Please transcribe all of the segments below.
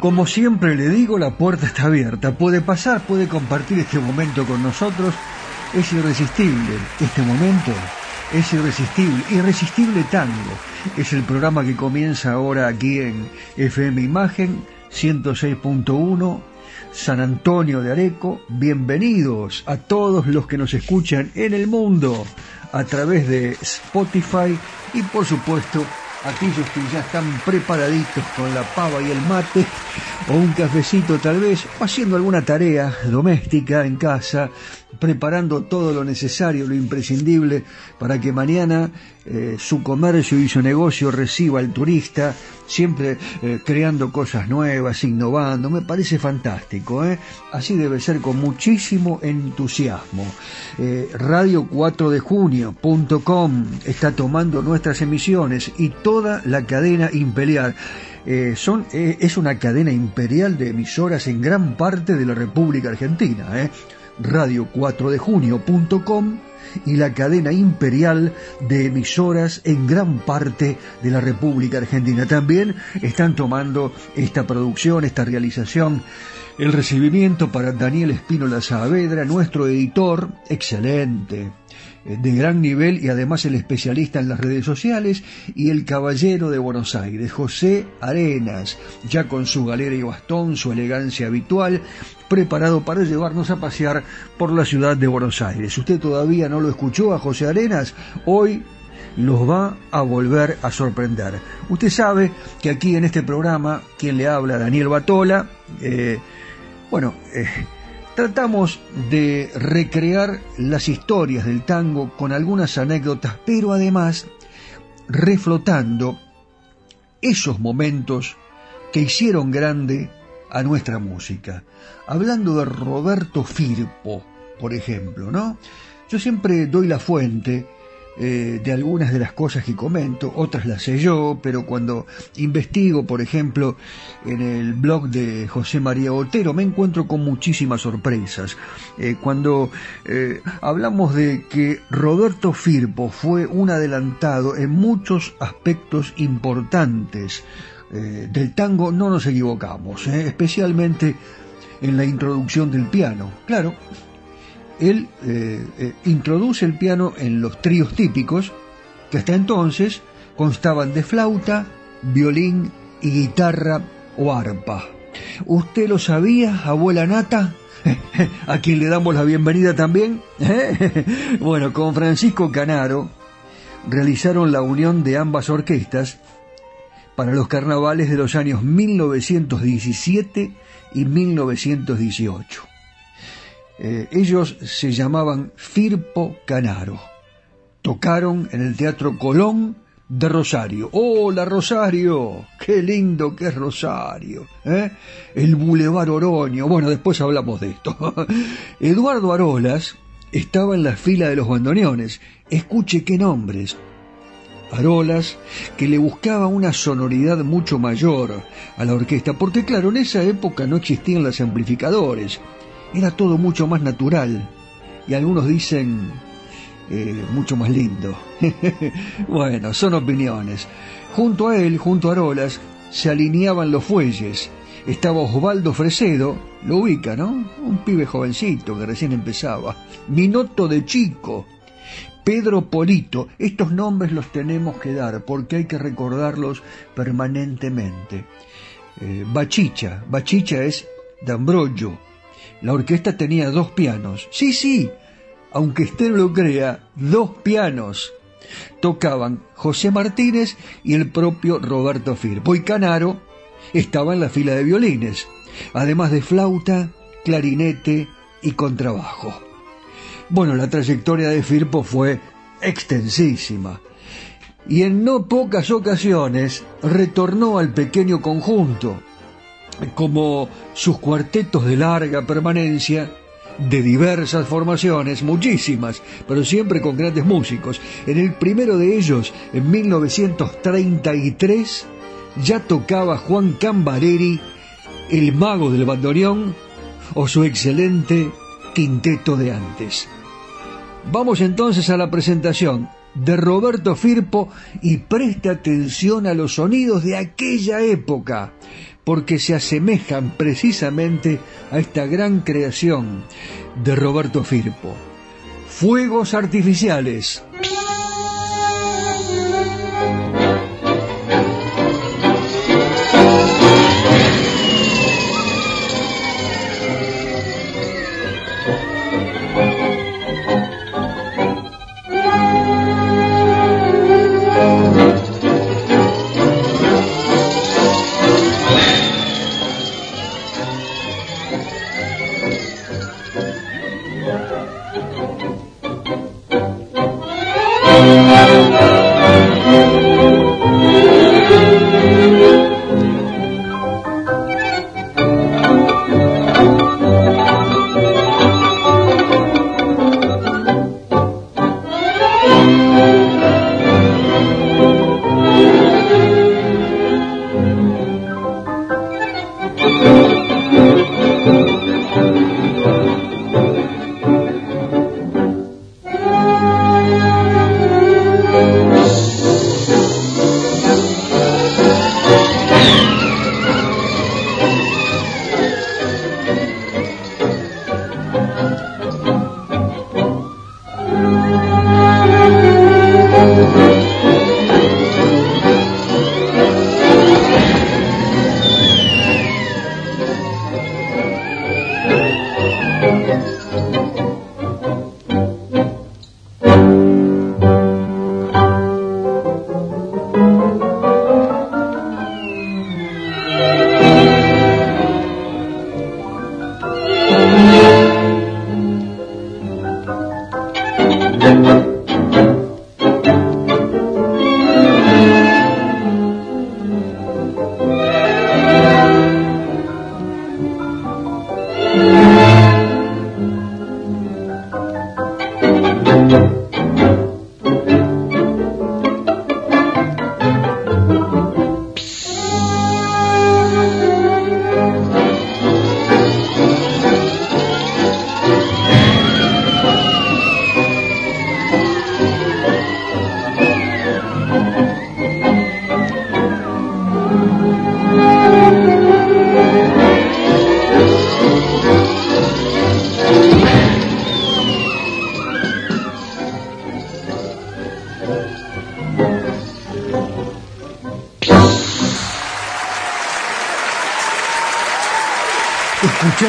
Como siempre le digo, la puerta está abierta. Puede pasar, puede compartir este momento con nosotros. Es irresistible este momento es irresistible, irresistible tango. Es el programa que comienza ahora aquí en FM Imagen 106.1 San Antonio de Areco. Bienvenidos a todos los que nos escuchan en el mundo a través de Spotify y por supuesto aquellos que ya están preparaditos con la pava y el mate o un cafecito tal vez, o haciendo alguna tarea doméstica en casa, preparando todo lo necesario, lo imprescindible para que mañana eh, su comercio y su negocio reciba al turista, siempre eh, creando cosas nuevas, innovando, me parece fantástico, ¿eh? así debe ser con muchísimo entusiasmo. Radio 4 de junio.com está tomando nuestras emisiones y toda la cadena imperial. son, es una cadena imperial de emisoras en gran parte de la República Argentina. ¿eh? radio4dejunio.com y la cadena imperial de emisoras en gran parte de la República Argentina. También están tomando esta producción, esta realización. El recibimiento para Daniel Espínola Saavedra, nuestro editor, excelente, de gran nivel y además el especialista en las redes sociales y el caballero de Buenos Aires, José Arenas, ya con su galera y bastón, su elegancia habitual, preparado para llevarnos a pasear por la ciudad de Buenos Aires. Usted todavía no lo escuchó a José Arenas, hoy los va a volver a sorprender. Usted sabe que aquí en este programa, quien le habla, Daniel Batola, eh, bueno, eh, tratamos de recrear las historias del tango con algunas anécdotas, pero además reflotando esos momentos que hicieron grande a nuestra música. Hablando de Roberto Firpo, por ejemplo, ¿no? Yo siempre doy la fuente eh, de algunas de las cosas que comento, otras las sé yo, pero cuando investigo, por ejemplo, en el blog de José María Otero, me encuentro con muchísimas sorpresas. Eh, cuando eh, hablamos de que Roberto Firpo fue un adelantado en muchos aspectos importantes, del tango no nos equivocamos, especialmente en la introducción del piano. Claro, él eh, introduce el piano en los tríos típicos, que hasta entonces constaban de flauta, violín y guitarra o arpa. ¿Usted lo sabía, abuela Nata? a quien le damos la bienvenida también. bueno, con Francisco Canaro realizaron la unión de ambas orquestas para los carnavales de los años 1917 y 1918. Eh, ellos se llamaban Firpo Canaro. Tocaron en el Teatro Colón de Rosario. ¡Hola Rosario! ¡Qué lindo que es Rosario! ¿eh? El Boulevard Oroño. Bueno, después hablamos de esto. Eduardo Arolas estaba en la fila de los bandoneones. Escuche qué nombres. Arolas, que le buscaba una sonoridad mucho mayor a la orquesta, porque claro, en esa época no existían los amplificadores, era todo mucho más natural, y algunos dicen eh, mucho más lindo. bueno, son opiniones. Junto a él, junto a Arolas, se alineaban los fuelles. Estaba Osvaldo Fresedo, lo ubica, ¿no? Un pibe jovencito que recién empezaba. Minoto de chico, Pedro Polito, estos nombres los tenemos que dar porque hay que recordarlos permanentemente. Eh, Bachicha, Bachicha es D'Ambrogio. La orquesta tenía dos pianos. Sí, sí, aunque usted lo crea, dos pianos. Tocaban José Martínez y el propio Roberto Firpo. Y Canaro estaba en la fila de violines, además de flauta, clarinete y contrabajo. Bueno, la trayectoria de Firpo fue extensísima y en no pocas ocasiones retornó al pequeño conjunto, como sus cuartetos de larga permanencia, de diversas formaciones, muchísimas, pero siempre con grandes músicos. En el primero de ellos, en 1933, ya tocaba Juan Cambareri, el mago del bandoneón, o su excelente quinteto de antes. Vamos entonces a la presentación de Roberto Firpo y preste atención a los sonidos de aquella época, porque se asemejan precisamente a esta gran creación de Roberto Firpo. Fuegos artificiales.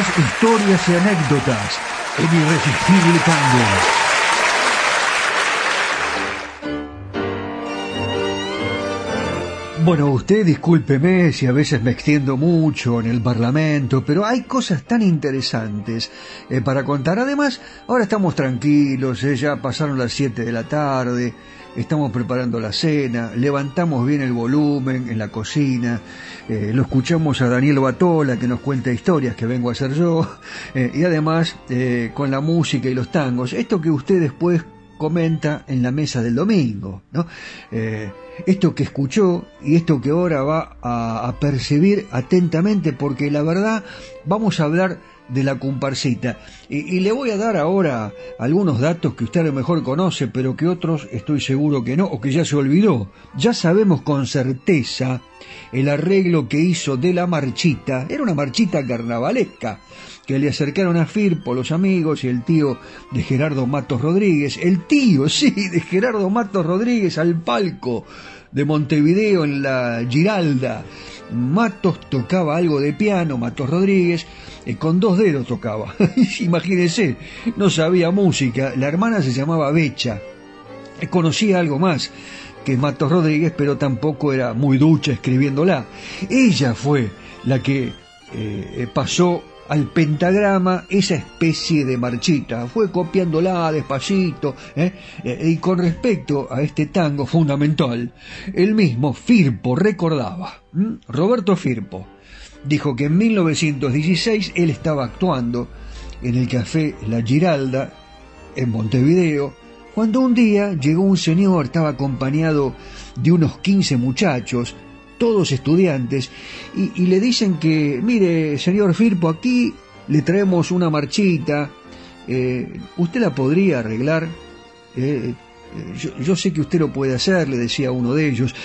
Historias y anécdotas en Irresistible Tango. Bueno, usted discúlpeme si a veces me extiendo mucho en el Parlamento, pero hay cosas tan interesantes eh, para contar. Además, ahora estamos tranquilos, eh, ya pasaron las 7 de la tarde, estamos preparando la cena, levantamos bien el volumen en la cocina, eh, lo escuchamos a Daniel Batola que nos cuenta historias que vengo a hacer yo, y además con la música y los tangos, esto que usted después comenta en la mesa del domingo, ¿no? esto que escuchó y esto que ahora va a, percibir atentamente, porque la verdad vamos a hablar de la comparsita. Y, le voy a dar ahora algunos datos que usted a lo mejor conoce, pero que otros estoy seguro que no, o que ya se olvidó. Ya sabemos con certeza el arreglo que hizo de la marchita. Era una marchita carnavalesca que le acercaron a Firpo los amigos y el tío de Gerardo Matos Rodríguez, el tío, sí, de Gerardo Matos Rodríguez al palco de Montevideo en la Giralda. Matos tocaba algo de piano, Matos Rodríguez, eh, con dos dedos tocaba. Imagínense, no sabía música. La hermana se llamaba Becha. Eh, conocía algo más que Matos Rodríguez, pero tampoco era muy ducha escribiéndola. Ella fue la que eh, pasó al pentagrama esa especie de marchita, fue copiándola despacito, y con respecto a este tango fundamental, el mismo Firpo recordaba, Roberto Firpo, dijo que en 1916 él estaba actuando en el café La Giralda, en Montevideo, cuando un día llegó un señor, estaba acompañado de unos 15 muchachos, todos estudiantes, y, le dicen que, mire, señor Firpo, aquí le traemos una marchita, eh, ¿usted la podría arreglar? Eh, eh, yo, yo, sé que usted lo puede hacer, le decía uno de ellos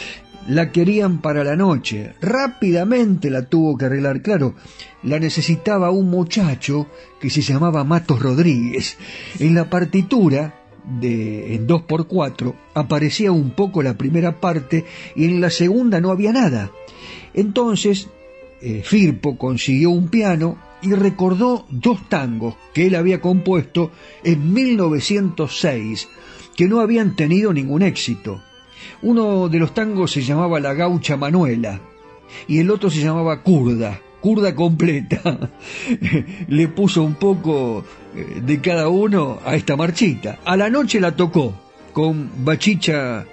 la querían para la noche. Rápidamente la tuvo que arreglar. Claro, la necesitaba un muchacho que se llamaba Matos Rodríguez. En la partitura de en 2x4 aparecía un poco la primera parte y en la segunda no había nada. Entonces, eh, Firpo consiguió un piano y recordó dos tangos que él había compuesto en 1906 que no habían tenido ningún éxito. Uno de los tangos se llamaba La Gaucha Manuela y el otro se llamaba Curda, curda completa. Le puso un poco eh, de cada uno a esta marchita. A la noche la tocó con Bachicha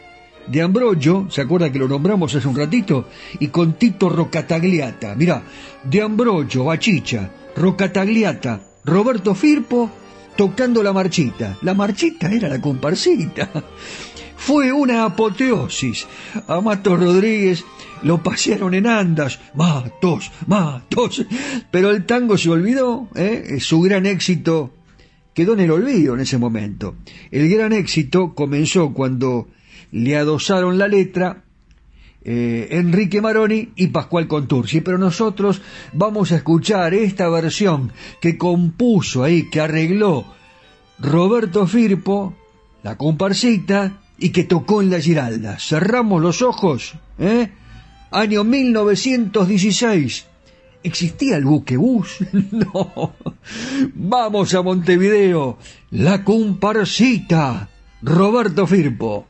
de Ambrogio, ¿se acuerda que lo nombramos hace un ratito? Y con Tito Rocatagliata. Mirá, de Ambrogio, Bachicha, Rocatagliata, Roberto Firpo tocando la marchita. La marchita era la comparsita. Fue una apoteosis. A Matos Rodríguez lo pasearon en andas. Matos, Matos. Pero el tango se olvidó, ¿eh? Su gran éxito quedó en el olvido en ese momento. El gran éxito comenzó cuando le adosaron la letra eh, Enrique Maroni y Pascual Contursi. Pero nosotros vamos a escuchar esta versión que compuso ahí, que arregló Roberto Firpo, la comparsita, y que tocó en la Giralda. Cerramos los ojos, ¿eh? Año 1916. ¿Existía el buquebús? no. Vamos a Montevideo. La comparsita. Roberto Firpo.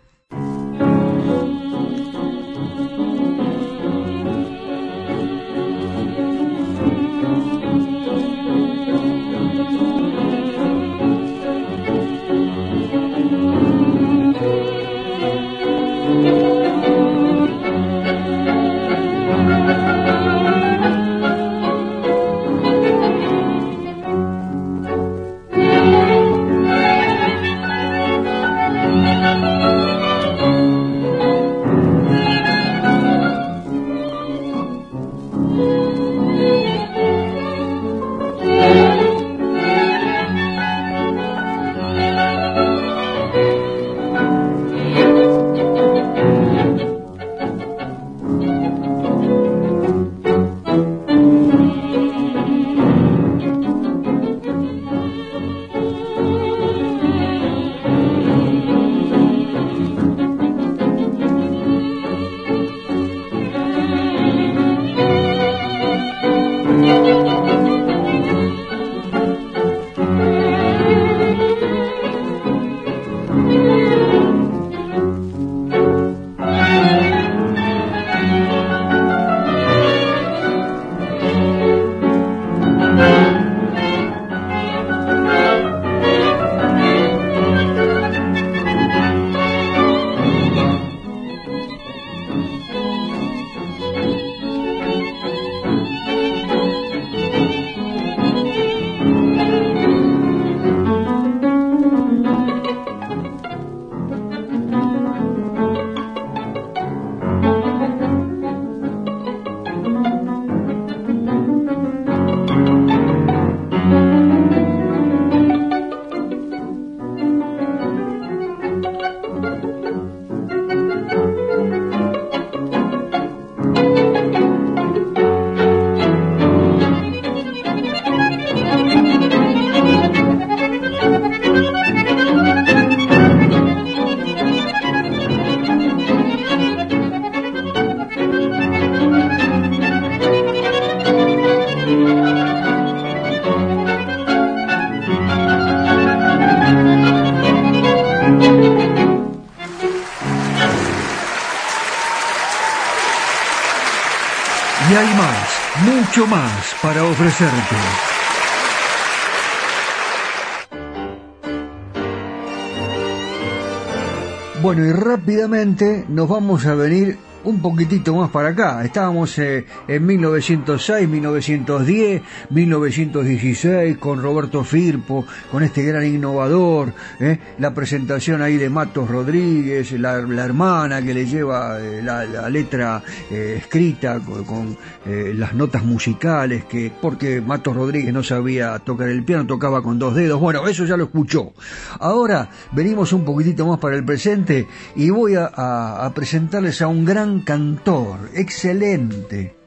Bueno, y rápidamente nos vamos a venir un poquitito más para acá. Estábamos eh, en 1906, 1910, 1916 con Roberto Firpo, con este gran innovador, eh, la presentación ahí de Matos Rodríguez, la, hermana que le lleva eh, la, letra escrita con, las notas musicales, que porque Matos Rodríguez no sabía tocar el piano, tocaba con dos dedos. Bueno, eso ya lo escuchó. Ahora venimos un poquitito más para el presente y voy a presentarles a un gran cantor, excelente,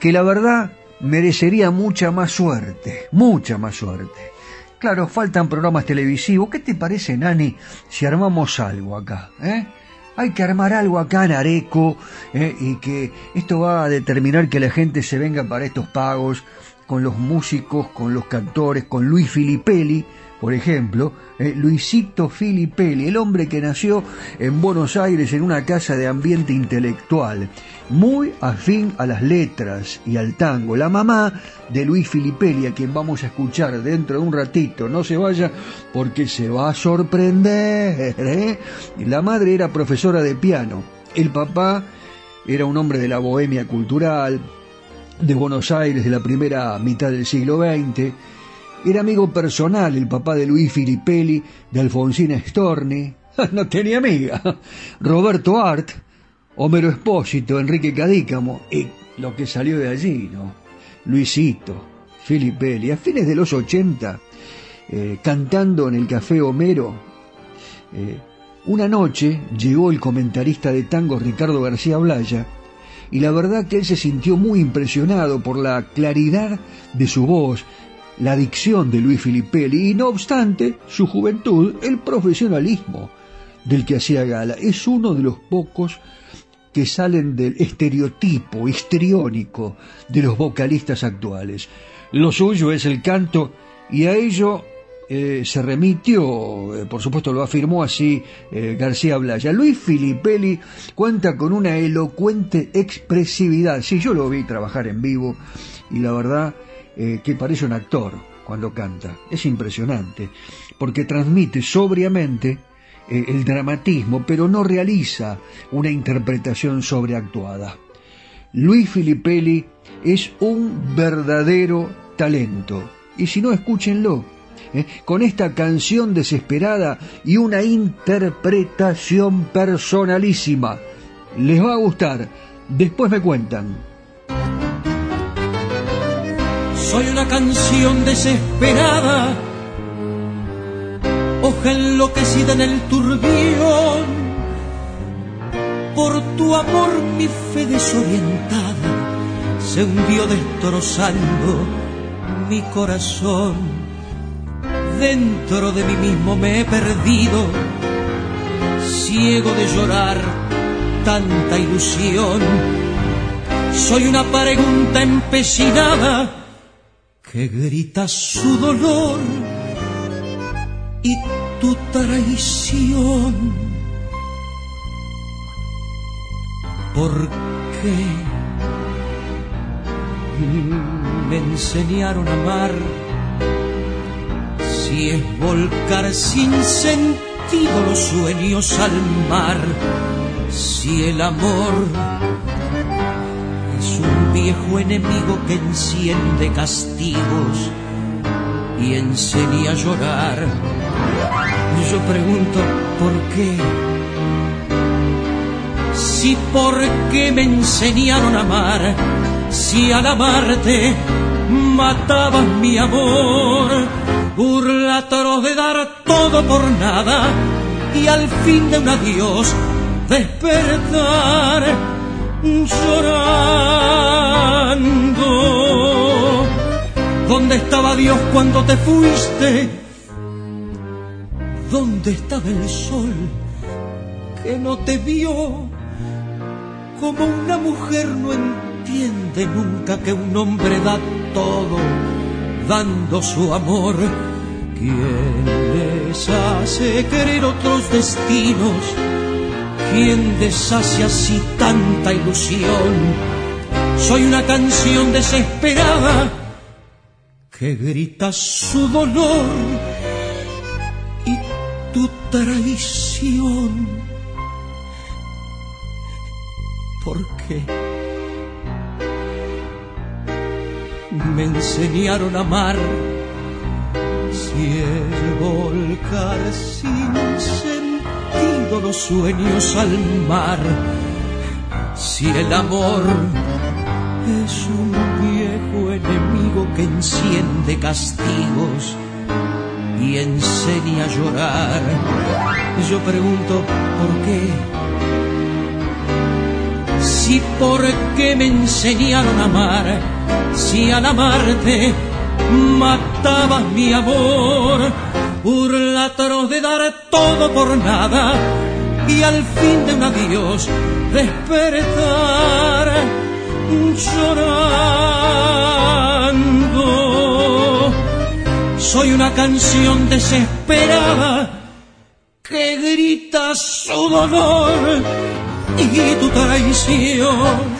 que la verdad merecería mucha más suerte, mucha más suerte. Claro, faltan programas televisivos. ¿Qué te parece, Nani, si armamos algo acá? Eh? Hay que armar algo acá en Areco eh, y que esto va a determinar que la gente se venga para estos pagos con los músicos, con los cantores, con Luis Filipelli, por ejemplo, eh, Luisito Filipelli, el hombre que nació en Buenos Aires en una casa de ambiente intelectual, muy afín a las letras y al tango. La mamá de Luis Filipelli, a quien vamos a escuchar dentro de un ratito, no se vaya porque se va a sorprender. ¿eh? La madre era profesora de piano, el papá era un hombre de la bohemia cultural, de Buenos Aires de la primera mitad del siglo XX, era amigo personal el papá de Luis Filipelli, de Alfonsina Storni. No tenía amiga. Roberto Art, Homero Espósito, Enrique Cadícamo. Y lo que salió de allí, ¿no? Luisito, Filipelli. A fines de los 80, eh, cantando en el Café Homero, eh, una noche llegó el comentarista de tango Ricardo García Blaya y la verdad que él se sintió muy impresionado por la claridad de su voz, la dicción de Luis Filipelli y no obstante su juventud, el profesionalismo del que hacía gala. Es uno de los pocos que salen del estereotipo histriónico de los vocalistas actuales. Lo suyo es el canto y a ello eh, se remitió, eh, por supuesto lo afirmó así eh, García Blaya. Luis Filipelli cuenta con una elocuente expresividad. Sí, yo lo vi trabajar en vivo y la verdad eh, que parece un actor cuando canta. Es impresionante, porque transmite sobriamente eh, el dramatismo, pero no realiza una interpretación sobreactuada. Luis Filippelli es un verdadero talento, y si no, escúchenlo. Eh, con esta canción desesperada y una interpretación personalísima. Les va a gustar. Después me cuentan. Canción desesperada, hoja enloquecida en el turbión. Por tu amor mi fe desorientada se hundió destrozando mi corazón. Dentro de mí mismo me he perdido, ciego de llorar tanta ilusión. Soy una pregunta empecinada que grita su dolor y tu traición. ¿Por qué me enseñaron a amar si es volcar sin sentido los sueños al mar? Si el amor un viejo enemigo que enciende castigos y enseña a llorar. Yo pregunto, ¿por qué? Si por qué me enseñaron a amar, si al amarte matabas mi amor, burlatoros de dar todo por nada y al fin de un adiós despertar llorando. ¿Dónde estaba Dios cuando te fuiste? ¿Dónde estaba el sol que no te vio? Como una mujer no entiende nunca que un hombre da todo dando su amor. ¿Quién les hace querer otros destinos? ¿Quién deshace así tanta ilusión? Soy una canción desesperada que grita su dolor y tu traición. ¿Por qué? Me enseñaron a amar si es volcar sin ser los sueños al mar. Si el amor es un viejo enemigo que enciende castigos y enseña a llorar, yo pregunto por qué. Si por qué me enseñaron a amar, si al amarte matabas mi amor burlatoros de dar todo por nada y al fin de un adiós despertar llorando. soy una canción desesperada que grita su dolor y tu traición.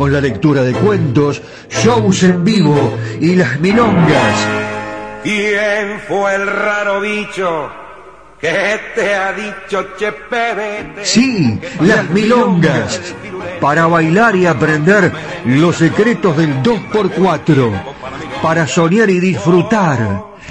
con la lectura de cuentos, shows en vivo y las milongas. ¿Quién fue el raro bicho que te ha dicho Chepe? Sí, las milongas. Para bailar y aprender los secretos del 2x4. Para soñar y disfrutar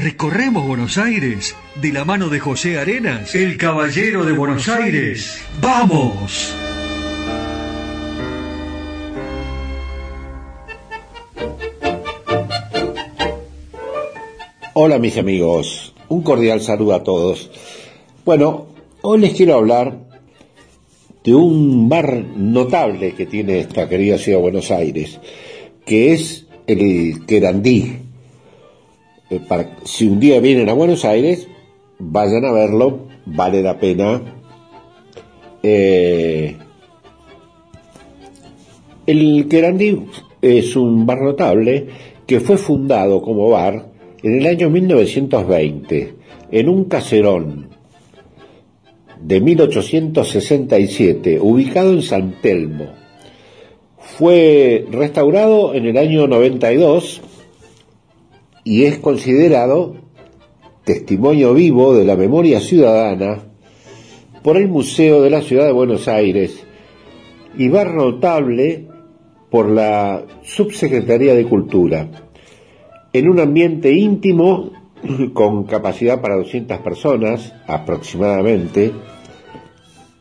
Recorremos Buenos Aires de la mano de José Arenas, el caballero de Buenos Aires. ¡Vamos! Hola mis amigos, un cordial saludo a todos. Bueno, hoy les quiero hablar de un bar notable que tiene esta querida ciudad de Buenos Aires, que es el Querandí eh, para, si un día vienen a Buenos Aires, vayan a verlo, vale la pena. Eh, el Querandí es un bar notable que fue fundado como bar en el año 1920, en un caserón de 1867, ubicado en San Telmo. Fue restaurado en el año 92 y es considerado testimonio vivo de la memoria ciudadana por el Museo de la Ciudad de Buenos Aires y bar notable por la Subsecretaría de Cultura en un ambiente íntimo con capacidad para 200 personas aproximadamente,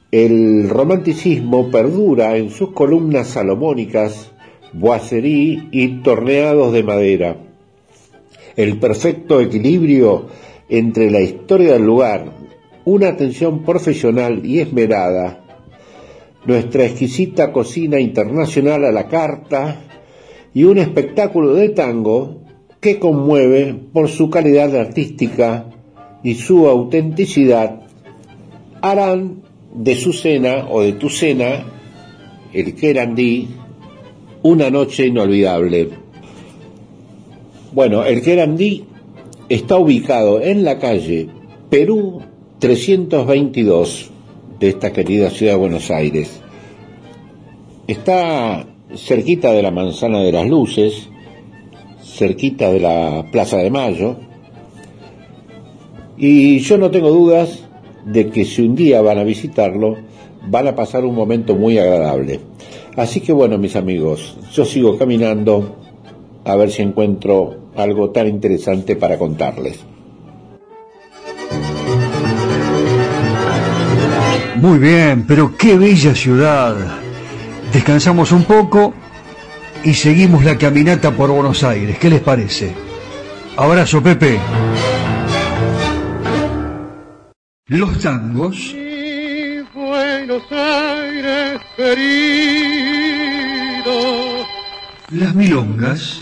el romanticismo perdura en sus columnas salomónicas, boiserie y torneados de madera. El perfecto equilibrio entre la historia del lugar, una atención profesional y esmerada, nuestra exquisita cocina internacional a la carta y un espectáculo de tango que conmueve por su calidad artística y su autenticidad, harán de su cena o de tu cena, el Querandí, una noche inolvidable. Bueno, el Querandí está ubicado en la calle Perú 322 de esta querida ciudad de Buenos Aires. Está cerquita de la Manzana de las Luces, cerquita de la Plaza de Mayo. Y yo no tengo dudas de que si un día van a visitarlo, van a pasar un momento muy agradable. Así que bueno, mis amigos, yo sigo caminando a ver si encuentro algo tan interesante para contarles. Muy bien, pero qué bella ciudad. Descansamos un poco y seguimos la caminata por Buenos Aires. ¿Qué les parece? Abrazo, Pepe. Los tangos. Buenos Aires querido. Las milongas.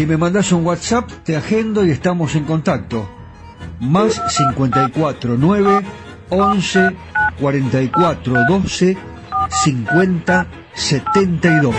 Si me mandas un WhatsApp, te agendo y estamos en contacto. Más 54 9 11 44 12 50 72.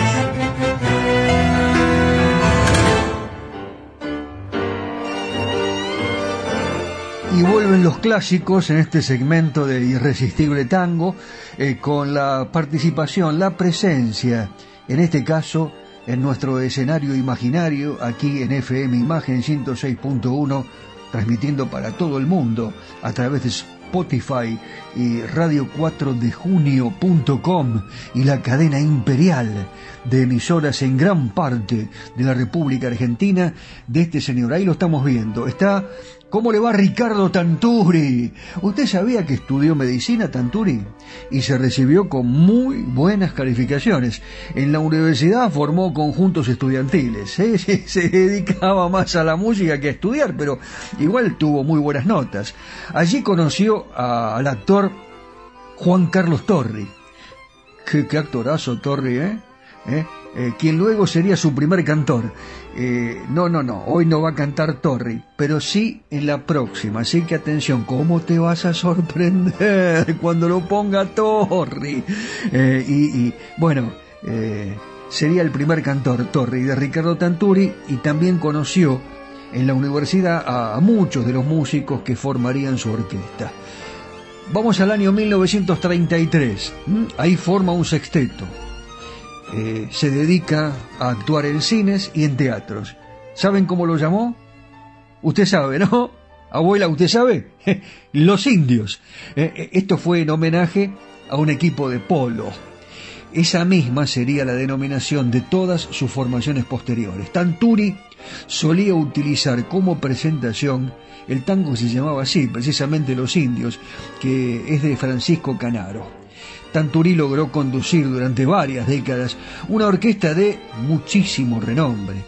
Y vuelven los clásicos en este segmento de Irresistible Tango eh, con la participación, la presencia, en este caso en nuestro escenario imaginario, aquí en FM Imagen 106.1, transmitiendo para todo el mundo a través de Spotify y Radio 4 de Junio.com y la cadena imperial de emisoras en gran parte de la República Argentina de este señor. Ahí lo estamos viendo. Está ¿Cómo le va Ricardo Tanturi? ¿Usted sabía que estudió medicina Tanturi? Y se recibió con muy buenas calificaciones. En la universidad formó conjuntos estudiantiles. Se dedicaba más a la música que a estudiar, pero igual tuvo muy buenas notas. Allí conoció al actor Juan Carlos Torri. Qué, actorazo Torri, ¿eh? ¿Eh? Eh, quien luego sería su primer cantor. Eh, no, no, no, hoy no va a cantar Torri, pero sí en la próxima. Así que atención, ¿cómo te vas a sorprender cuando lo ponga Torri? Y, bueno, sería el primer cantor Torri de Ricardo Tanturi y también conoció en la universidad a muchos de los músicos que formarían su orquesta. Vamos al año 1933. Ahí forma un sexteto eh, se dedica a actuar en cines y en teatros. ¿Saben cómo lo llamó? Usted sabe, ¿no? Abuela, ¿usted sabe? Los indios. Eh, eh, esto fue en homenaje a un equipo de polo. Esa misma sería la denominación de todas sus formaciones posteriores. Tanturi solía utilizar como presentación el tango que se llamaba así, precisamente Los Indios, que es de Francisco Canaro. Tanturi logró conducir durante varias décadas una orquesta de muchísimo renombre.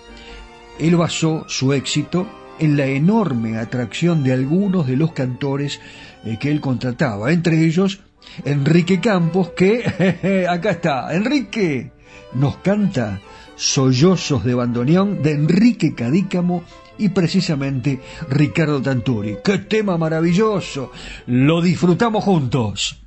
Él basó su éxito en la enorme atracción de algunos de los cantores eh, que él contrataba, entre ellos Enrique Campos, que acá está, Enrique nos canta Sollozos de Bandoneón de Enrique Cadícamo y precisamente Ricardo Tanturi. ¡Qué tema maravilloso! Lo disfrutamos juntos.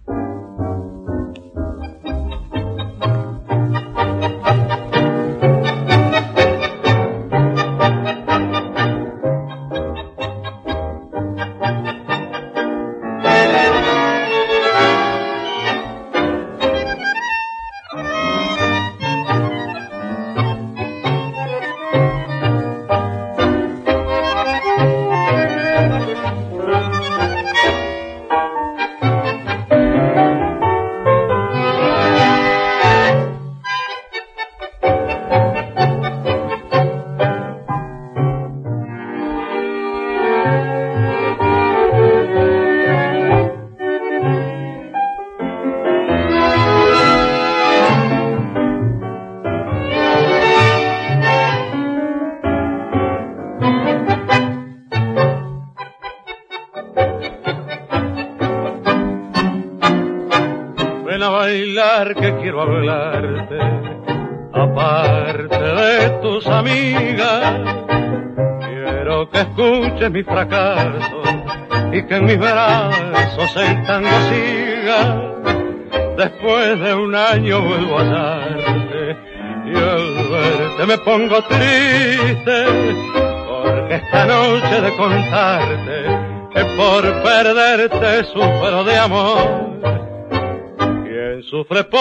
Y al verte me pongo triste porque esta noche de contarte que por perderte sufro de amor. Sufre por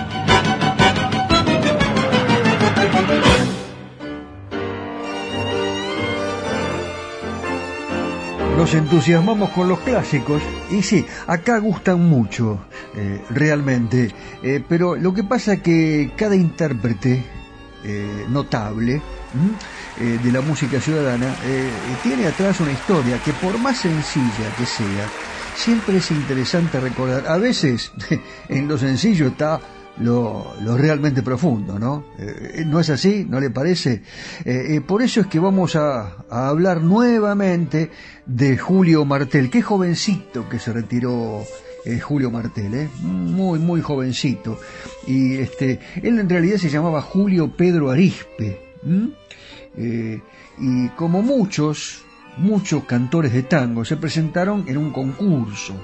Nos entusiasmamos con los clásicos y sí, acá gustan mucho, eh, realmente, eh, pero lo que pasa es que cada intérprete eh, notable de la música ciudadana tiene atrás una historia que por más sencilla que sea, siempre es interesante recordar. A veces en lo sencillo está lo, realmente profundo, ¿no? Eh, ¿No es así? ¿No le parece? Eh, eh, por eso es que vamos a, hablar nuevamente de Julio Martel. Qué jovencito que se retiró Julio Martel, ¿eh? Muy, muy jovencito. Y este, él en realidad se llamaba Julio Pedro Arispe. y como muchos, muchos cantores de tango se presentaron en un concurso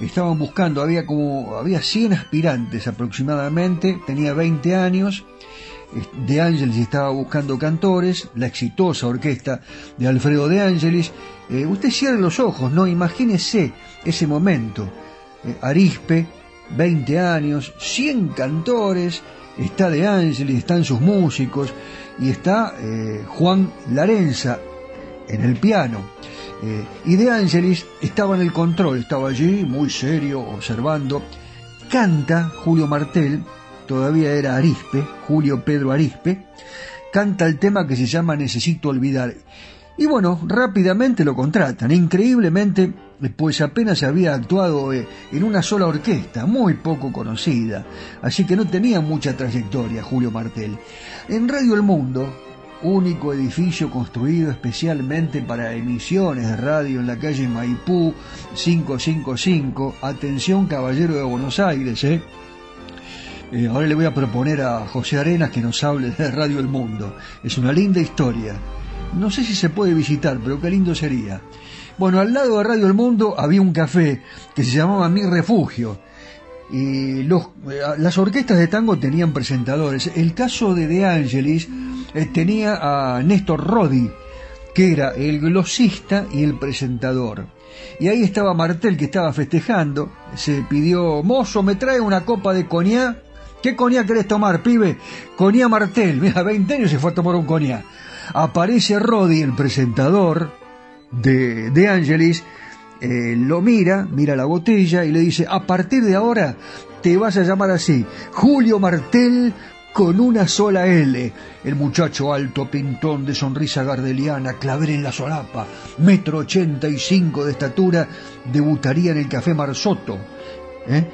estaban buscando, había como, había 100 aspirantes aproximadamente, tenía 20 años, De Angelis estaba buscando cantores, la exitosa orquesta de Alfredo De Angelis. Eh, usted cierre los ojos, ¿no? Imagínese ese momento. Eh, Arispe 20 años, 100 cantores, está De Angelis, están sus músicos y está eh, Juan Larenza en el piano. Eh, y De Angelis estaba en el control, estaba allí muy serio, observando. Canta Julio Martel, todavía era Arispe, Julio Pedro Arispe, canta el tema que se llama Necesito olvidar. Y bueno, rápidamente lo contratan, increíblemente, pues apenas había actuado eh, en una sola orquesta, muy poco conocida, así que no tenía mucha trayectoria Julio Martel. En Radio El Mundo, único edificio construido especialmente para emisiones de radio en la calle Maipú 555, atención caballero de Buenos Aires, ¿eh? Eh, ahora le voy a proponer a José Arenas que nos hable de Radio El Mundo. Es una linda historia. No sé si se puede visitar, pero qué lindo sería. Bueno, al lado de Radio El Mundo había un café que se llamaba Mi Refugio. Y eh, las orquestas de tango tenían presentadores. El caso de De Angelis eh, tenía a Néstor Rodi, que era el glosista y el presentador. Y ahí estaba Martel, que estaba festejando. Se pidió, mozo, me trae una copa de coñac ¿Qué coñac querés tomar, pibe? Coñac Martel. Mira, 20 años se fue a tomar un coñac. Aparece Roddy, el presentador de, de Angelis, eh, lo mira, mira la botella y le dice, a partir de ahora te vas a llamar así, Julio Martel con una sola L. El muchacho alto, pintón, de sonrisa gardeliana, claver en la solapa, metro ochenta y cinco de estatura, debutaría en el Café Marsotto ¿eh?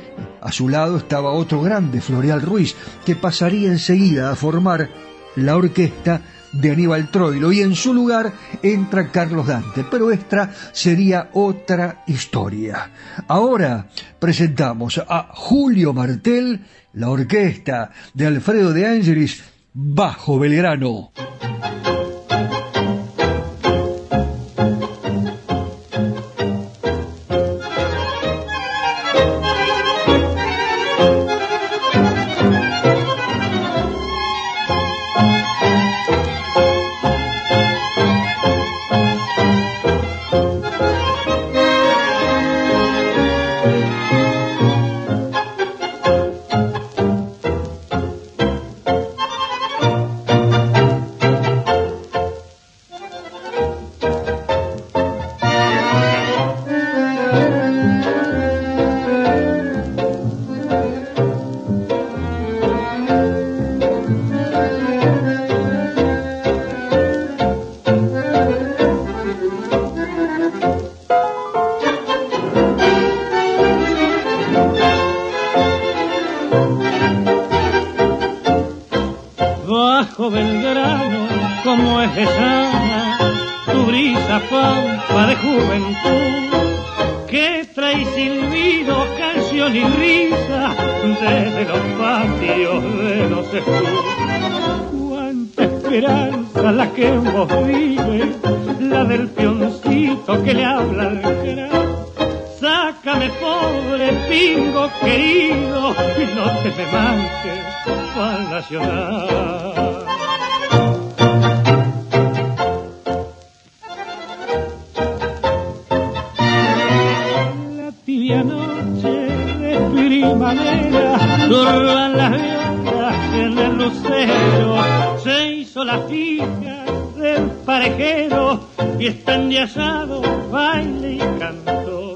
A su lado estaba otro grande, Floreal Ruiz, que pasaría enseguida a formar la orquesta de Aníbal Troilo y en su lugar entra Carlos Dante, pero esta sería otra historia. Ahora presentamos a Julio Martel, la orquesta de Alfredo de Ángeles, bajo Belgrano. las hijas del parejero y están de asado, baile y canto.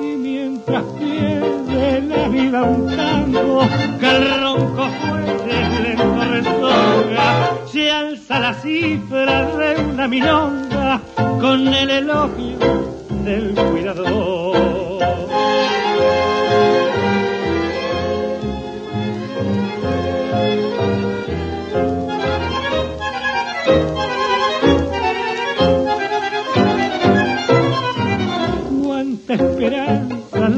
Y mientras pierde la vida un tango, que el ronco fuerte lento resonga, se alza la cifra de una milonga con el elogio del cuidador.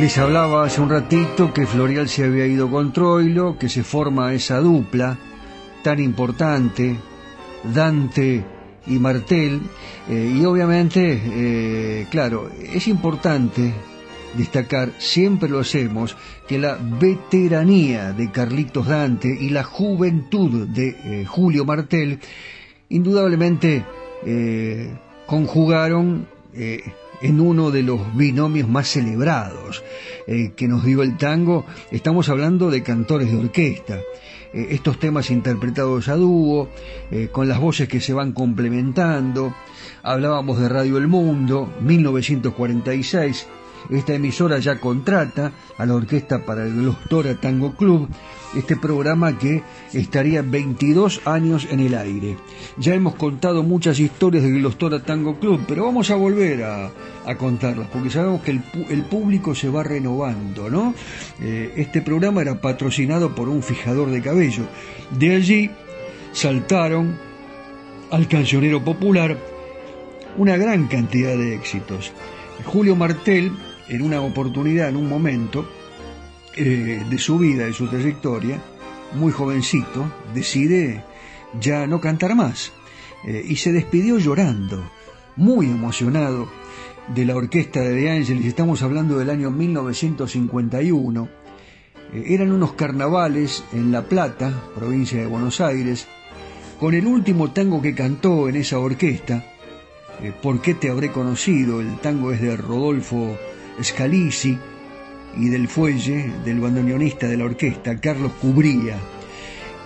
Les hablaba hace un ratito que Florial se había ido con Troilo, que se forma esa dupla tan importante, Dante y Martel, eh, y obviamente, eh, claro, es importante destacar, siempre lo hacemos, que la veteranía de Carlitos Dante y la juventud de eh, Julio Martel, indudablemente conjugaron en uno de los binomios más celebrados eh, que nos dio el tango. Estamos hablando de cantores de orquesta. Eh, estos temas interpretados a dúo, eh, con las voces que se van complementando. Hablábamos de Radio El Mundo, 1946. Esta emisora ya contrata a la orquesta para el Glostora Tango Club este programa que estaría 22 años en el aire. Ya hemos contado muchas historias de Glostora Tango Club, pero vamos a volver a, contarlas, porque sabemos que el, público se va renovando, ¿no? Eh, este programa era patrocinado por un fijador de cabello. De allí saltaron al cancionero popular una gran cantidad de éxitos. Julio Martel, en una oportunidad, en un momento, eh, de su vida, de su trayectoria, muy jovencito, decide ya no cantar más eh, y se despidió llorando, muy emocionado de la orquesta de De Angelis, estamos hablando del año 1951, eh, eran unos carnavales en La Plata, provincia de Buenos Aires, con el último tango que cantó en esa orquesta, ¿Por qué te habré conocido? El tango es de Rodolfo Scalisi, y del fuelle del bandoneonista de la orquesta, Carlos Cubría.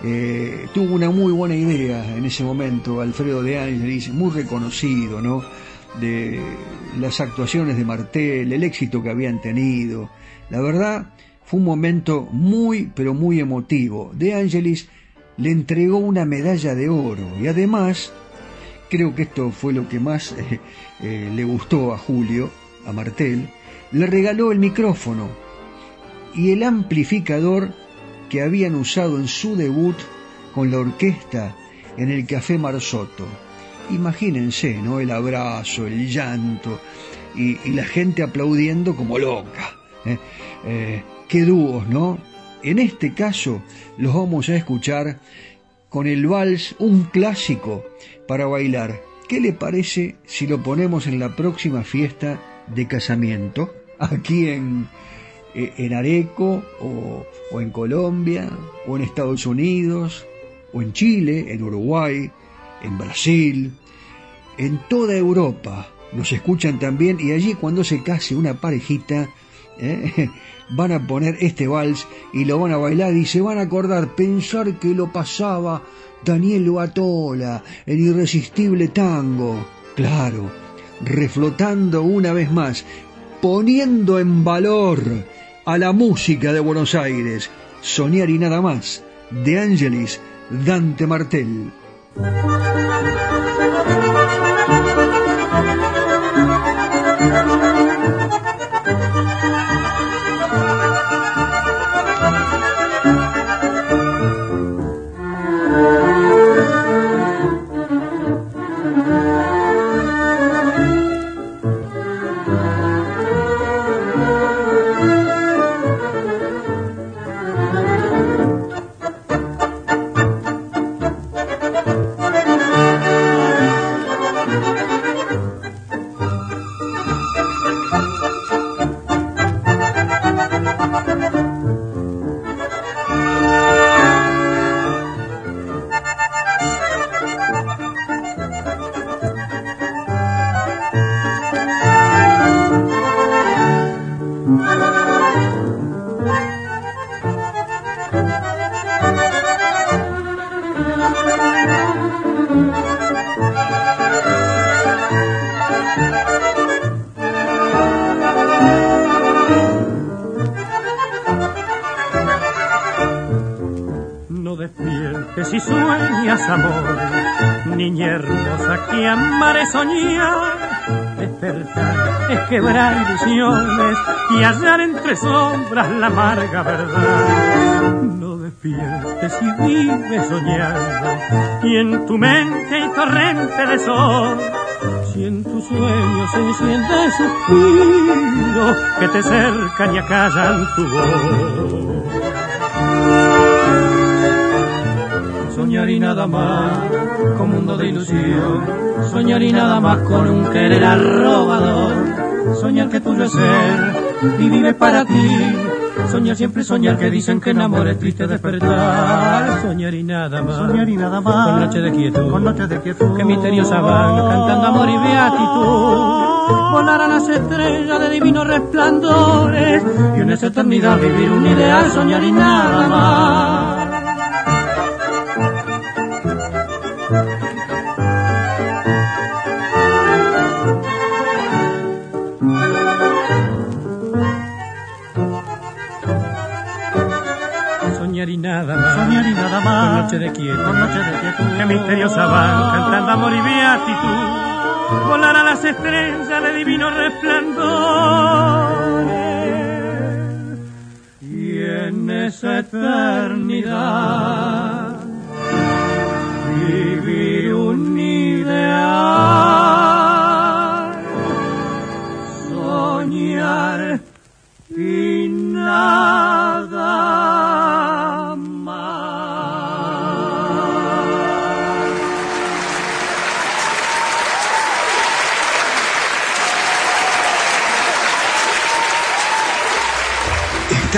Eh, tuvo una muy buena idea en ese momento, Alfredo de Ángeles, muy reconocido, ¿no? De las actuaciones de Martel, el éxito que habían tenido. La verdad, fue un momento muy, pero muy emotivo. De Ángeles le entregó una medalla de oro y además, creo que esto fue lo que más eh, eh, le gustó a Julio, a Martel, le regaló el micrófono y el amplificador que habían usado en su debut con la orquesta en el Café Marzotto. Imagínense, ¿no? El abrazo, el llanto y, la gente aplaudiendo como loca. ¿eh? Eh, qué dúos, ¿no? En este caso los vamos a escuchar con el vals, un clásico para bailar. ¿Qué le parece si lo ponemos en la próxima fiesta de casamiento? aquí en, eh, en Areco o, o en Colombia o en Estados Unidos o en Chile, en Uruguay, en Brasil, en toda Europa. Nos escuchan también y allí cuando se case una parejita ¿eh? van a poner este vals y lo van a bailar y se van a acordar, pensar que lo pasaba Daniel Batola, el irresistible tango. Claro, reflotando una vez más poniendo en valor a la música de Buenos Aires, Soñar y nada más, de Angelis Dante Martel. Y hallar entre sombras la amarga verdad. No despiertes y vive soñando, y en tu mente hay torrente de sol si en tus sueños se enciende suspiro que te cercan y acallan tu voz. Soñar y nada más con mundo de ilusión, soñar y nada más con un querer arrobador, soñar que tuyo es ser y vive para ti Soñar siempre soñar que dicen que en amor es triste despertar. Soñar y nada más. Soñar y nada más. Con noche de quietud. Con noche de quietud. Que misteriosa van cantando amor y beatitud. Volar a las estrellas de divinos resplandores. Y en esa eternidad vivir un ideal. Soñar y nada más. Soñar y nada más. Con noche de quietud. Con noche de quietud. Que misteriosa van cantando amor y beatitud. Volar a las estrellas de divino resplandor. Y en esa eternidad vivir un ideal.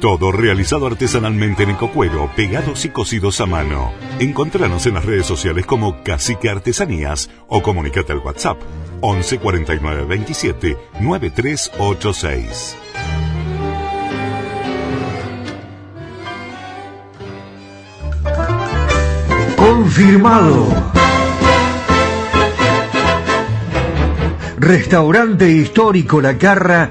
Todo realizado artesanalmente en ecocuero, pegados y cosidos a mano. Encontranos en las redes sociales como Cacique Artesanías o comunicate al WhatsApp 11 49 27 9386. Confirmado. Restaurante histórico La Carra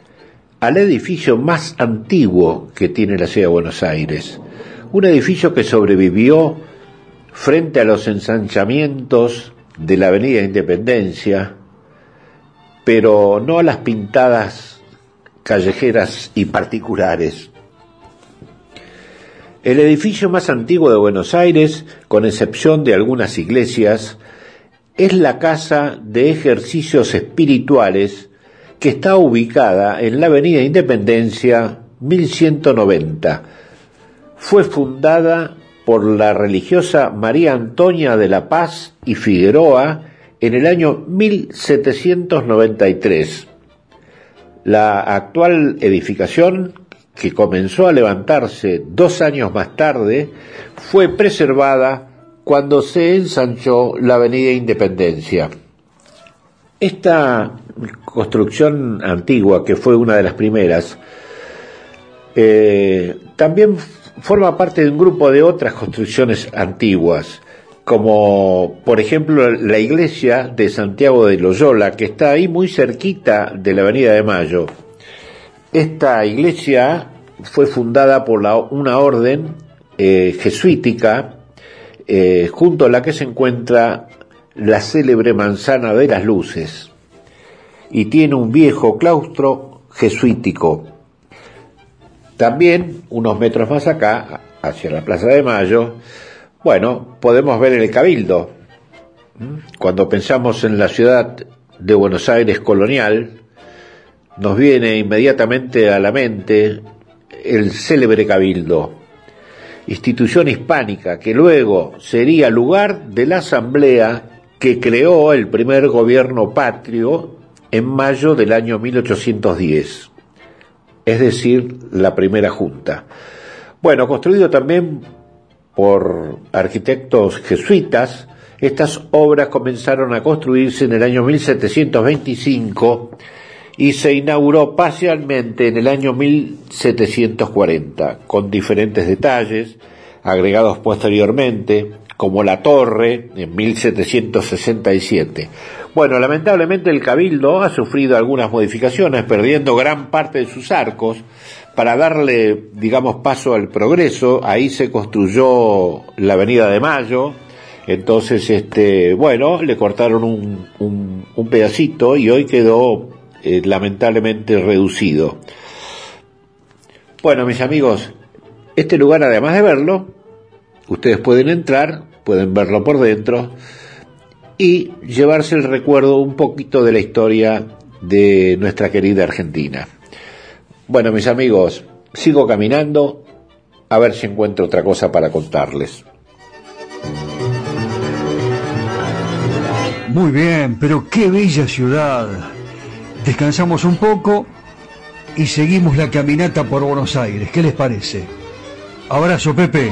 al edificio más antiguo que tiene la ciudad de Buenos Aires. Un edificio que sobrevivió frente a los ensanchamientos de la Avenida Independencia, pero no a las pintadas callejeras y particulares. El edificio más antiguo de Buenos Aires, con excepción de algunas iglesias, es la Casa de Ejercicios Espirituales que está ubicada en la Avenida Independencia 1190. Fue fundada por la religiosa María Antonia de la Paz y Figueroa en el año 1793. La actual edificación, que comenzó a levantarse dos años más tarde, fue preservada cuando se ensanchó la Avenida Independencia. Esta construcción antigua, que fue una de las primeras, eh, también forma parte de un grupo de otras construcciones antiguas, como por ejemplo la iglesia de Santiago de Loyola, que está ahí muy cerquita de la Avenida de Mayo. Esta iglesia fue fundada por la, una orden eh, jesuítica, eh, junto a la que se encuentra la célebre manzana de las luces, y tiene un viejo claustro jesuítico. También, unos metros más acá, hacia la Plaza de Mayo, bueno, podemos ver el Cabildo. Cuando pensamos en la ciudad de Buenos Aires colonial, nos viene inmediatamente a la mente el célebre Cabildo, institución hispánica que luego sería lugar de la asamblea que creó el primer gobierno patrio en mayo del año 1810, es decir, la primera junta. Bueno, construido también por arquitectos jesuitas, estas obras comenzaron a construirse en el año 1725 y se inauguró parcialmente en el año 1740, con diferentes detalles agregados posteriormente, como la torre en 1767. Bueno, lamentablemente el cabildo ha sufrido algunas modificaciones, perdiendo gran parte de sus arcos. Para darle, digamos, paso al progreso, ahí se construyó la Avenida de Mayo, entonces, este, bueno, le cortaron un, pedacito y hoy quedó eh, lamentablemente reducido. Bueno, mis amigos, este lugar, además de verlo, ustedes pueden entrar, pueden verlo por dentro y llevarse el recuerdo un poquito de la historia de nuestra querida Argentina. Bueno, mis amigos, sigo caminando a ver si encuentro otra cosa para contarles. Muy bien, pero qué bella ciudad. Descansamos un poco y seguimos la caminata por Buenos Aires. ¿Qué les parece? Abrazo, Pepe.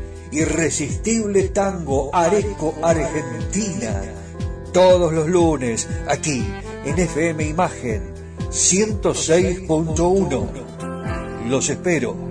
Irresistible Tango Areco Argentina. Todos los lunes aquí en FM Imagen 106.1. Los espero.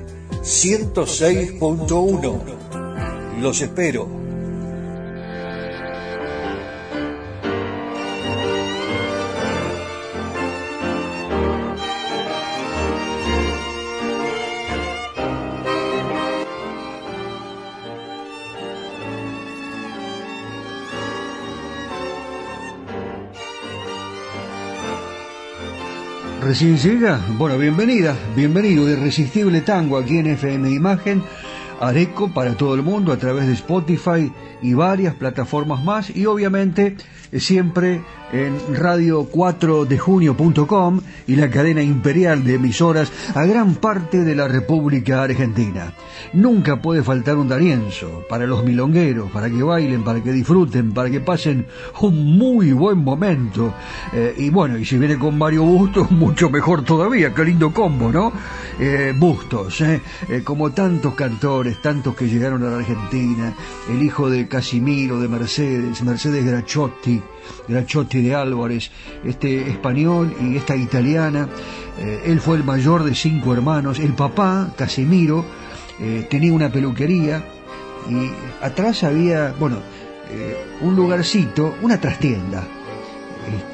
106.1. Los espero. Recién llega, bueno, bienvenida, bienvenido Irresistible Tango aquí en FM Imagen, Areco para todo el mundo a través de Spotify y varias plataformas más. Y obviamente eh, siempre en radio4dejunio.com y la cadena imperial de emisoras a gran parte de la República Argentina. Nunca puede faltar un darienzo para los milongueros, para que bailen, para que disfruten, para que pasen un muy buen momento. Eh, y bueno, y si viene con Mario Bustos, mucho mejor todavía, qué lindo combo, ¿no? Eh, Bustos, eh, como tantos cantores, tantos que llegaron a la Argentina, el hijo de Casimiro, de Mercedes, Mercedes Grachotti, Grachotti de Álvarez, este español y esta italiana. Eh, él fue el mayor de cinco hermanos. El papá, Casimiro, eh, tenía una peluquería y atrás había, bueno, eh, un lugarcito, una trastienda.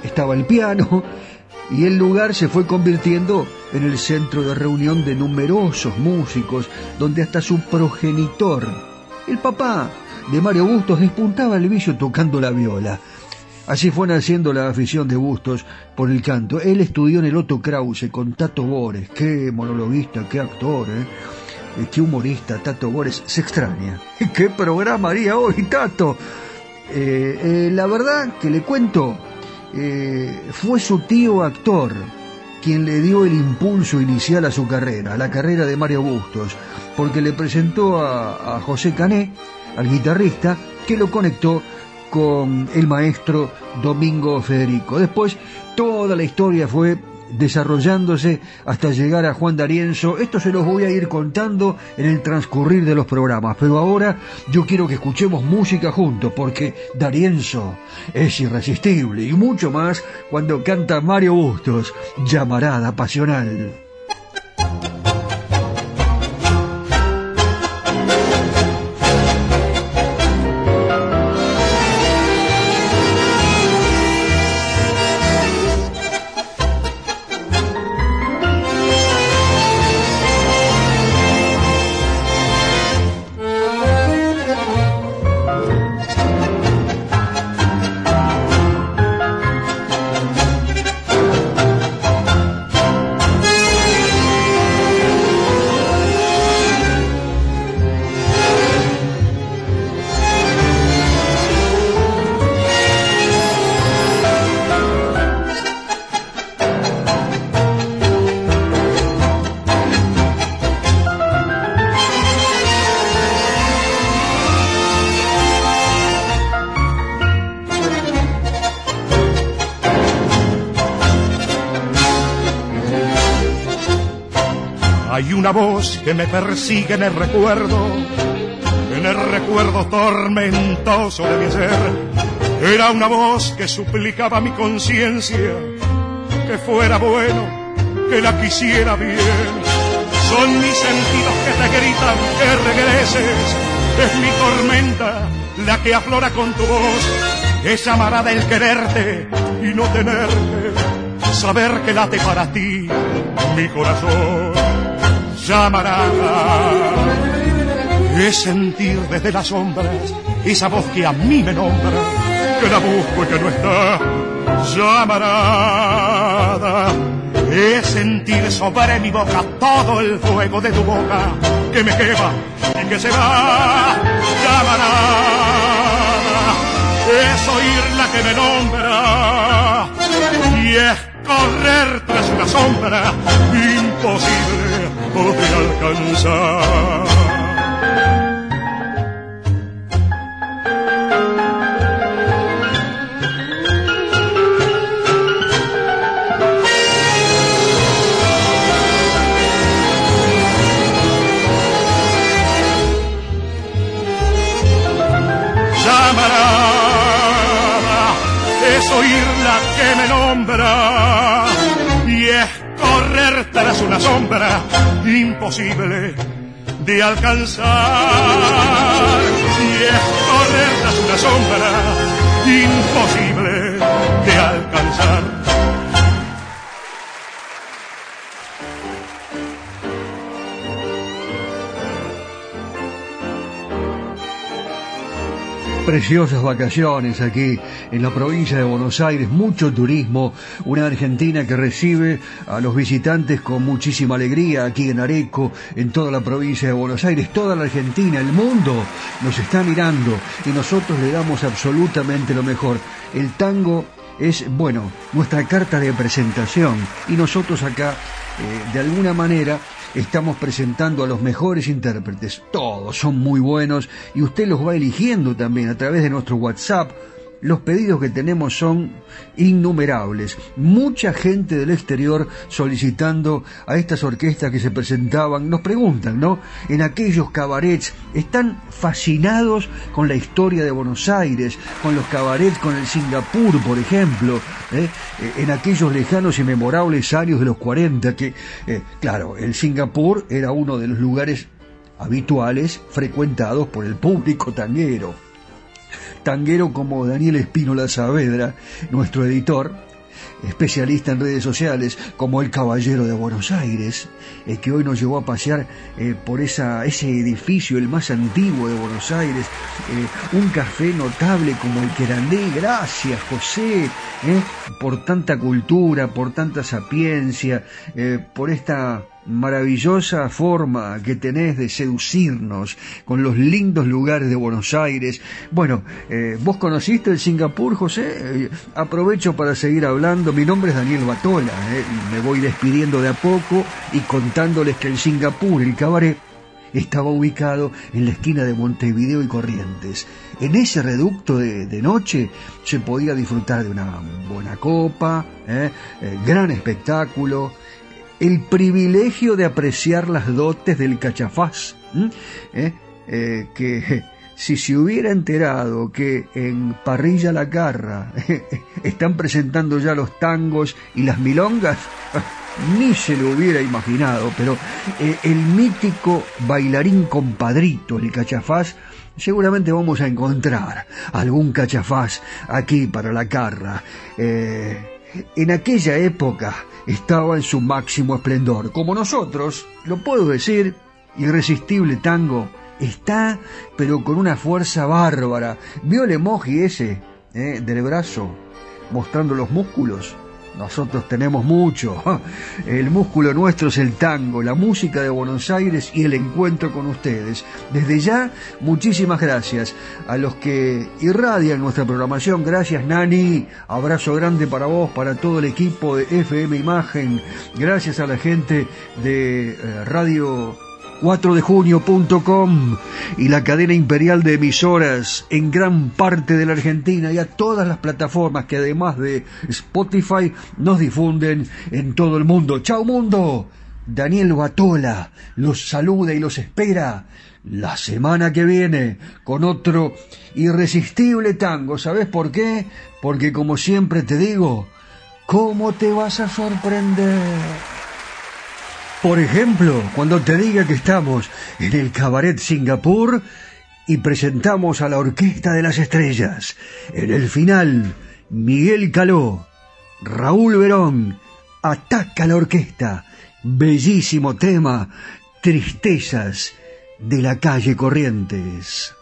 estaba el piano y el lugar se fue convirtiendo en el centro de reunión de numerosos músicos, donde hasta su progenitor, el papá de Mario Bustos, despuntaba el vicio tocando la viola. Así fue naciendo la afición de Bustos por el canto. Él estudió en el Otto Krause con Tato Bores. Qué monologuista, qué actor, ¿eh? eh qué humorista, Tato Bores. Se extraña. ¿Qué programa haría hoy, Tato? Eh, eh, la verdad que le cuento, fue su tío actor quien le dio el impulso inicial a su carrera, a la carrera de Mario Bustos, porque le presentó a, a José Cané, al guitarrista, que lo conectó con el maestro Domingo Federico. Después toda la historia fue desarrollándose hasta llegar a Juan D'Arienzo. Esto se los voy a ir contando en el transcurrir de los programas, pero ahora yo quiero que escuchemos música juntos, porque D'Arienzo es irresistible y mucho más cuando canta Mario Bustos, llamarada pasional. Que me persigue en el recuerdo, en el recuerdo tormentoso de mi ser. Era una voz que suplicaba mi conciencia que fuera bueno, que la quisiera bien. Son mis sentidos que te gritan que regreses. Es mi tormenta la que aflora con tu voz. Es amarada el quererte y no tenerte. Saber que late para ti mi corazón. Llamarada es sentir desde las sombras esa voz que a mí me nombra, que la busco y que no está. Llamarada es sentir sobre mi boca todo el fuego de tu boca que me quema y que se va. Llamarada es oír la que me nombra y es correr tras una sombra imposible de alcanzar. es oírla que me nombra y es correr tras una sombra imposible de alcanzar y es correr tras una sombra imposible de alcanzar. Preciosas vacaciones aquí en la provincia de Buenos Aires, mucho turismo, una Argentina que recibe a los visitantes con muchísima alegría aquí en Areco, en toda la provincia de Buenos Aires, toda la Argentina, el mundo nos está mirando y nosotros le damos absolutamente lo mejor. El tango es, bueno, nuestra carta de presentación y nosotros acá, eh, de alguna manera, estamos presentando a los mejores intérpretes. Todos son muy buenos y usted los va eligiendo también a través de nuestro WhatsApp. Los pedidos que tenemos son innumerables. Mucha gente del exterior solicitando a estas orquestas que se presentaban. Nos preguntan, ¿no? En aquellos cabarets, están fascinados con la historia de Buenos Aires, con los cabarets, con el Singapur, por ejemplo, ¿eh? en aquellos lejanos y memorables años de los 40, que, eh, claro, el Singapur era uno de los lugares habituales frecuentados por el público tanguero tanguero como Daniel Espínola Saavedra, nuestro editor, especialista en redes sociales, como el Caballero de Buenos Aires, eh, que hoy nos llevó a pasear eh, por ese edificio, el más antiguo de Buenos Aires, eh, un café notable como el Querandé, gracias José, por tanta cultura, por tanta sapiencia, por esta maravillosa forma que tenés de seducirnos con los lindos lugares de Buenos Aires. Bueno, eh, vos conociste el Singapur, José. Eh, aprovecho para seguir hablando. Mi nombre es Daniel Batola. Eh, me voy despidiendo de a poco y contándoles que el Singapur, el cabaret, estaba ubicado en la esquina de Montevideo y Corrientes. En ese reducto de, de noche se podía disfrutar de una buena copa, gran espectáculo, el privilegio de apreciar las dotes del cachafaz, ¿Eh? Eh, que si se hubiera enterado que en Parrilla La Carra están presentando ya los tangos y las milongas, ni se lo hubiera imaginado, pero eh, el mítico bailarín compadrito, el cachafaz, seguramente vamos a encontrar algún cachafaz aquí para la carra. En aquella época, estaba en su máximo esplendor. Como nosotros, lo puedo decir, irresistible tango, está, pero con una fuerza bárbara. ¿Vio el emoji ese eh, del brazo mostrando los músculos? Nosotros tenemos mucho. El músculo nuestro es el tango, la música de Buenos Aires y el encuentro con ustedes. Desde ya, muchísimas gracias a los que irradian nuestra programación. Gracias, Nani. Abrazo grande para vos, para todo el equipo de FM Imagen. Gracias a la gente de eh, Radio 4dejunio.com y la cadena imperial de emisoras en gran parte de la Argentina y a todas las plataformas que además de Spotify nos difunden en todo el mundo. ¡Chao mundo! Daniel Batola los saluda y los espera la semana que viene con otro irresistible tango. ¿Sabes por qué? Porque como siempre te digo, ¿cómo te vas a sorprender? Por ejemplo, cuando te diga que estamos en el Cabaret Singapur y presentamos a la Orquesta de las Estrellas. En el final, Miguel Caló, Raúl Verón, ataca la orquesta. Bellísimo tema, Tristezas de la calle Corrientes.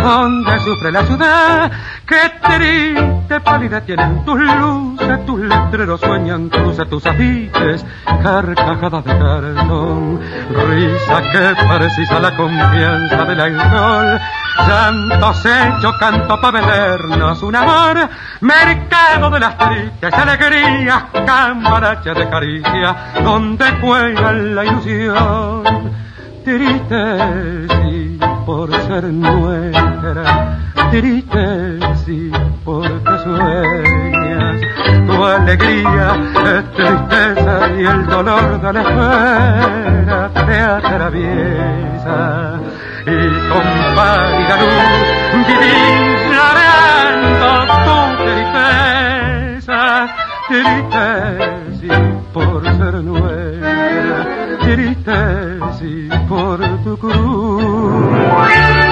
Donde sufre la ciudad, qué triste pálida tienen tus luces, tus letreros sueñan cruces, tus afiches, carcajadas de cartón, risa que precisa la confianza del alcohol, llantos hechos, canto para vendernos un amor, mercado de las tristes alegrías, cambaracha de caricia, donde juega la ilusión, triste por ser nuestra, triste porque sueñas, tu alegría es tristeza y el dolor de la espera te atraviesa y con pálida luz llorando tu tristeza, triste sí por ser nuestra, triste sí por tu cruz.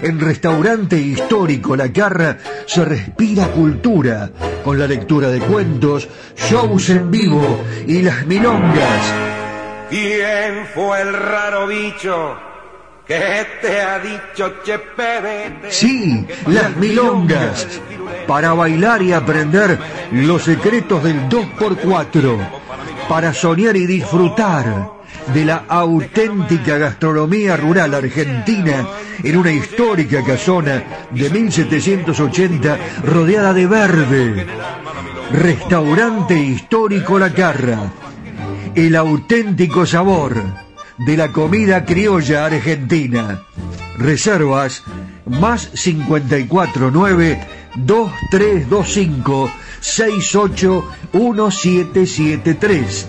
En Restaurante Histórico La Carra se respira cultura con la lectura de cuentos, shows en vivo y las milongas. ¿Quién fue el raro bicho que te ha dicho Chepe? Sí, las milongas. Para bailar y aprender los secretos del 2x4. Para soñar y disfrutar de la auténtica gastronomía rural argentina en una histórica casona de 1780 rodeada de verde. Restaurante histórico La Carra. El auténtico sabor de la comida criolla argentina. Reservas más 549 2325 681773